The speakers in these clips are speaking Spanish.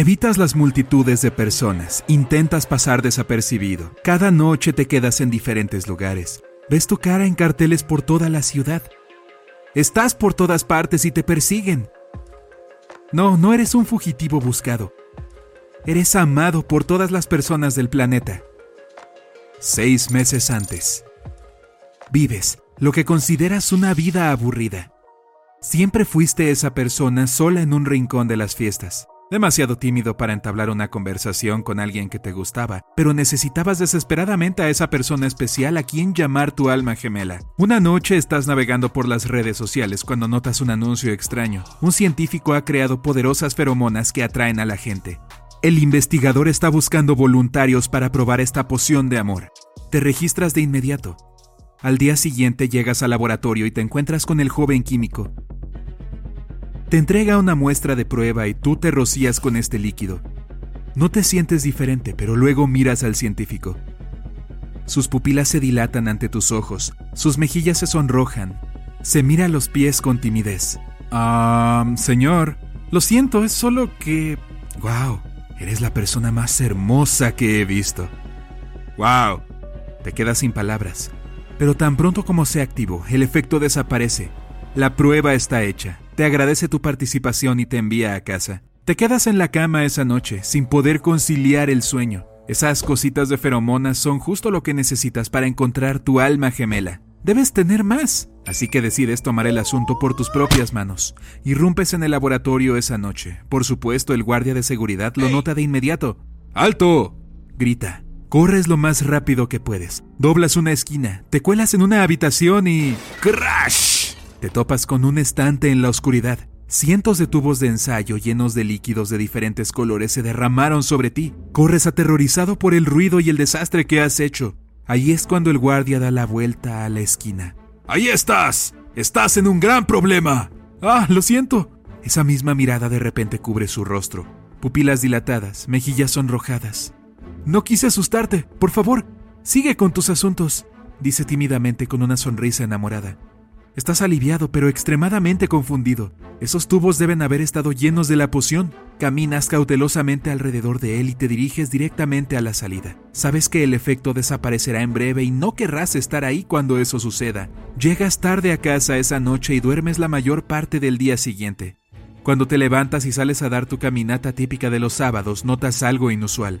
Evitas las multitudes de personas, intentas pasar desapercibido. Cada noche te quedas en diferentes lugares. Ves tu cara en carteles por toda la ciudad. Estás por todas partes y te persiguen. No, no eres un fugitivo buscado. Eres amado por todas las personas del planeta. Seis meses antes. Vives lo que consideras una vida aburrida. Siempre fuiste esa persona sola en un rincón de las fiestas. Demasiado tímido para entablar una conversación con alguien que te gustaba, pero necesitabas desesperadamente a esa persona especial a quien llamar tu alma gemela. Una noche estás navegando por las redes sociales cuando notas un anuncio extraño. Un científico ha creado poderosas feromonas que atraen a la gente. El investigador está buscando voluntarios para probar esta poción de amor. Te registras de inmediato. Al día siguiente llegas al laboratorio y te encuentras con el joven químico. Te entrega una muestra de prueba y tú te rocías con este líquido. No te sientes diferente, pero luego miras al científico. Sus pupilas se dilatan ante tus ojos, sus mejillas se sonrojan, se mira los pies con timidez. Ah, señor, lo siento, es solo que... ¡Wow! Eres la persona más hermosa que he visto. ¡Wow! Te quedas sin palabras. Pero tan pronto como se activó, el efecto desaparece. La prueba está hecha te agradece tu participación y te envía a casa. Te quedas en la cama esa noche, sin poder conciliar el sueño. Esas cositas de feromonas son justo lo que necesitas para encontrar tu alma gemela. Debes tener más, así que decides tomar el asunto por tus propias manos. Irrumpes en el laboratorio esa noche. Por supuesto, el guardia de seguridad lo nota de inmediato. ¡Alto! grita. Corres lo más rápido que puedes. Doblas una esquina, te cuelas en una habitación y... ¡Crash! Te topas con un estante en la oscuridad. Cientos de tubos de ensayo llenos de líquidos de diferentes colores se derramaron sobre ti. Corres aterrorizado por el ruido y el desastre que has hecho. Ahí es cuando el guardia da la vuelta a la esquina. ¡Ahí estás! ¡Estás en un gran problema! ¡Ah, lo siento! Esa misma mirada de repente cubre su rostro. Pupilas dilatadas, mejillas sonrojadas. No quise asustarte. Por favor, sigue con tus asuntos, dice tímidamente con una sonrisa enamorada. Estás aliviado pero extremadamente confundido. Esos tubos deben haber estado llenos de la poción. Caminas cautelosamente alrededor de él y te diriges directamente a la salida. Sabes que el efecto desaparecerá en breve y no querrás estar ahí cuando eso suceda. Llegas tarde a casa esa noche y duermes la mayor parte del día siguiente. Cuando te levantas y sales a dar tu caminata típica de los sábados, notas algo inusual.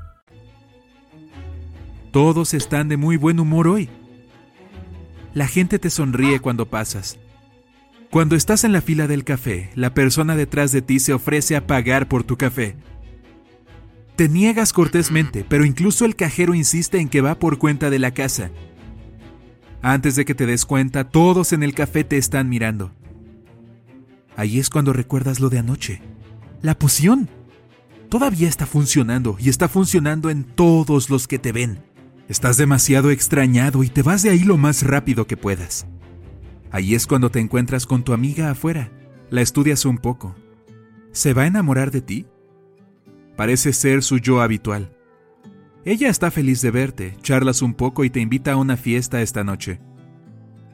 Todos están de muy buen humor hoy. La gente te sonríe cuando pasas. Cuando estás en la fila del café, la persona detrás de ti se ofrece a pagar por tu café. Te niegas cortésmente, pero incluso el cajero insiste en que va por cuenta de la casa. Antes de que te des cuenta, todos en el café te están mirando. Ahí es cuando recuerdas lo de anoche. La poción. Todavía está funcionando y está funcionando en todos los que te ven. Estás demasiado extrañado y te vas de ahí lo más rápido que puedas. Ahí es cuando te encuentras con tu amiga afuera. La estudias un poco. ¿Se va a enamorar de ti? Parece ser su yo habitual. Ella está feliz de verte, charlas un poco y te invita a una fiesta esta noche.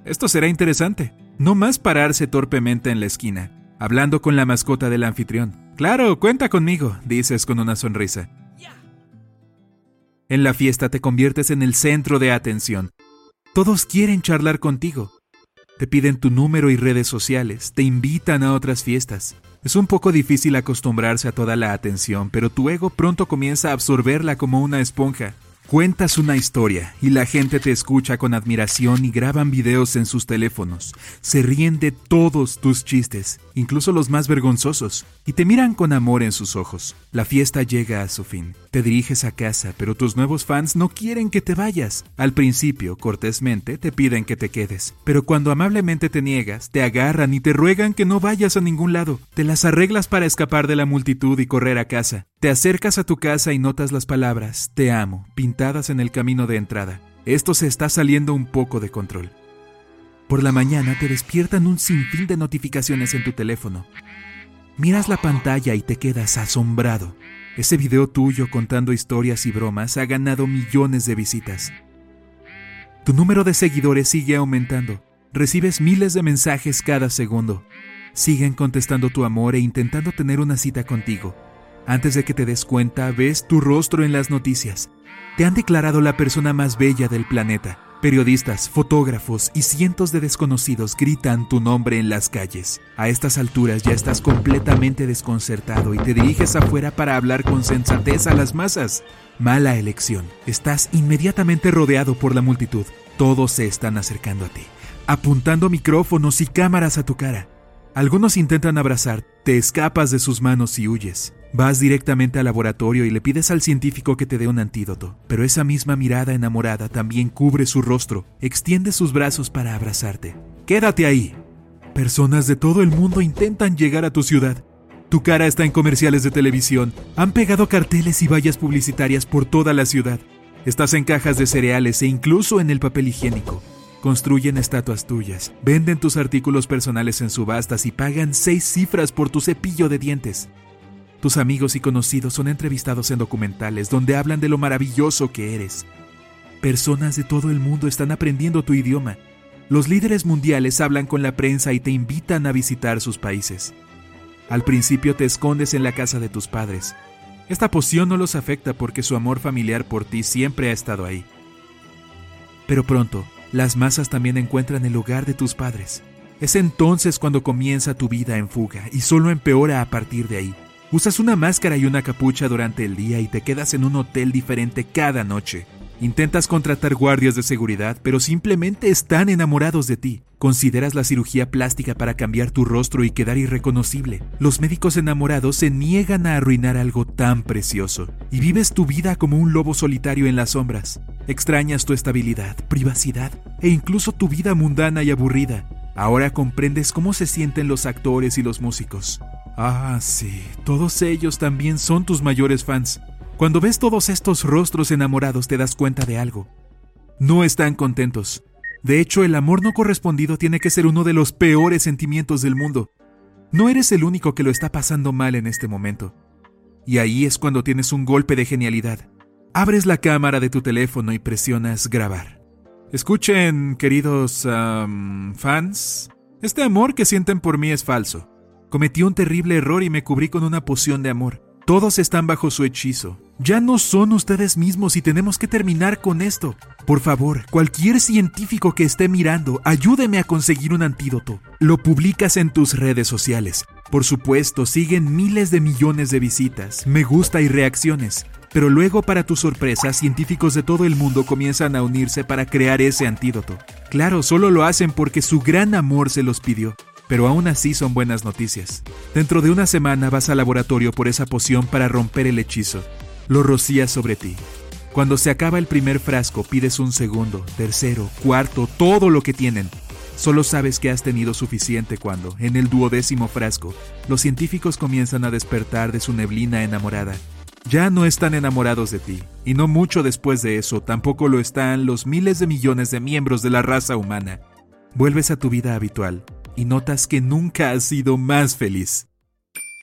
Esto será interesante. No más pararse torpemente en la esquina, hablando con la mascota del anfitrión. Claro, cuenta conmigo, dices con una sonrisa. En la fiesta te conviertes en el centro de atención. Todos quieren charlar contigo. Te piden tu número y redes sociales, te invitan a otras fiestas. Es un poco difícil acostumbrarse a toda la atención, pero tu ego pronto comienza a absorberla como una esponja. Cuentas una historia y la gente te escucha con admiración y graban videos en sus teléfonos. Se ríen de todos tus chistes, incluso los más vergonzosos, y te miran con amor en sus ojos. La fiesta llega a su fin. Te diriges a casa, pero tus nuevos fans no quieren que te vayas. Al principio, cortésmente, te piden que te quedes, pero cuando amablemente te niegas, te agarran y te ruegan que no vayas a ningún lado. Te las arreglas para escapar de la multitud y correr a casa. Te acercas a tu casa y notas las palabras Te amo, en el camino de entrada. Esto se está saliendo un poco de control. Por la mañana te despiertan un sinfín de notificaciones en tu teléfono. Miras la pantalla y te quedas asombrado. Ese video tuyo contando historias y bromas ha ganado millones de visitas. Tu número de seguidores sigue aumentando. Recibes miles de mensajes cada segundo. Siguen contestando tu amor e intentando tener una cita contigo. Antes de que te des cuenta, ves tu rostro en las noticias. Te han declarado la persona más bella del planeta. Periodistas, fotógrafos y cientos de desconocidos gritan tu nombre en las calles. A estas alturas ya estás completamente desconcertado y te diriges afuera para hablar con sensatez a las masas. Mala elección. Estás inmediatamente rodeado por la multitud. Todos se están acercando a ti, apuntando micrófonos y cámaras a tu cara. Algunos intentan abrazar, te escapas de sus manos y huyes. Vas directamente al laboratorio y le pides al científico que te dé un antídoto, pero esa misma mirada enamorada también cubre su rostro, extiende sus brazos para abrazarte. Quédate ahí. Personas de todo el mundo intentan llegar a tu ciudad. Tu cara está en comerciales de televisión, han pegado carteles y vallas publicitarias por toda la ciudad. Estás en cajas de cereales e incluso en el papel higiénico. Construyen estatuas tuyas, venden tus artículos personales en subastas y pagan seis cifras por tu cepillo de dientes. Tus amigos y conocidos son entrevistados en documentales donde hablan de lo maravilloso que eres. Personas de todo el mundo están aprendiendo tu idioma. Los líderes mundiales hablan con la prensa y te invitan a visitar sus países. Al principio te escondes en la casa de tus padres. Esta poción no los afecta porque su amor familiar por ti siempre ha estado ahí. Pero pronto, las masas también encuentran el hogar de tus padres. Es entonces cuando comienza tu vida en fuga y solo empeora a partir de ahí. Usas una máscara y una capucha durante el día y te quedas en un hotel diferente cada noche. Intentas contratar guardias de seguridad, pero simplemente están enamorados de ti. Consideras la cirugía plástica para cambiar tu rostro y quedar irreconocible. Los médicos enamorados se niegan a arruinar algo tan precioso. Y vives tu vida como un lobo solitario en las sombras. Extrañas tu estabilidad, privacidad e incluso tu vida mundana y aburrida. Ahora comprendes cómo se sienten los actores y los músicos. Ah, sí, todos ellos también son tus mayores fans. Cuando ves todos estos rostros enamorados te das cuenta de algo. No están contentos. De hecho, el amor no correspondido tiene que ser uno de los peores sentimientos del mundo. No eres el único que lo está pasando mal en este momento. Y ahí es cuando tienes un golpe de genialidad. Abres la cámara de tu teléfono y presionas grabar. Escuchen, queridos fans, este amor que sienten por mí es falso. Cometí un terrible error y me cubrí con una poción de amor. Todos están bajo su hechizo. Ya no son ustedes mismos y tenemos que terminar con esto. Por favor, cualquier científico que esté mirando, ayúdeme a conseguir un antídoto. Lo publicas en tus redes sociales. Por supuesto, siguen miles de millones de visitas, me gusta y reacciones. Pero luego, para tu sorpresa, científicos de todo el mundo comienzan a unirse para crear ese antídoto. Claro, solo lo hacen porque su gran amor se los pidió pero aún así son buenas noticias. Dentro de una semana vas al laboratorio por esa poción para romper el hechizo. Lo rocías sobre ti. Cuando se acaba el primer frasco, pides un segundo, tercero, cuarto, todo lo que tienen. Solo sabes que has tenido suficiente cuando, en el duodécimo frasco, los científicos comienzan a despertar de su neblina enamorada. Ya no están enamorados de ti, y no mucho después de eso tampoco lo están los miles de millones de miembros de la raza humana. Vuelves a tu vida habitual, y notas que nunca has sido más feliz.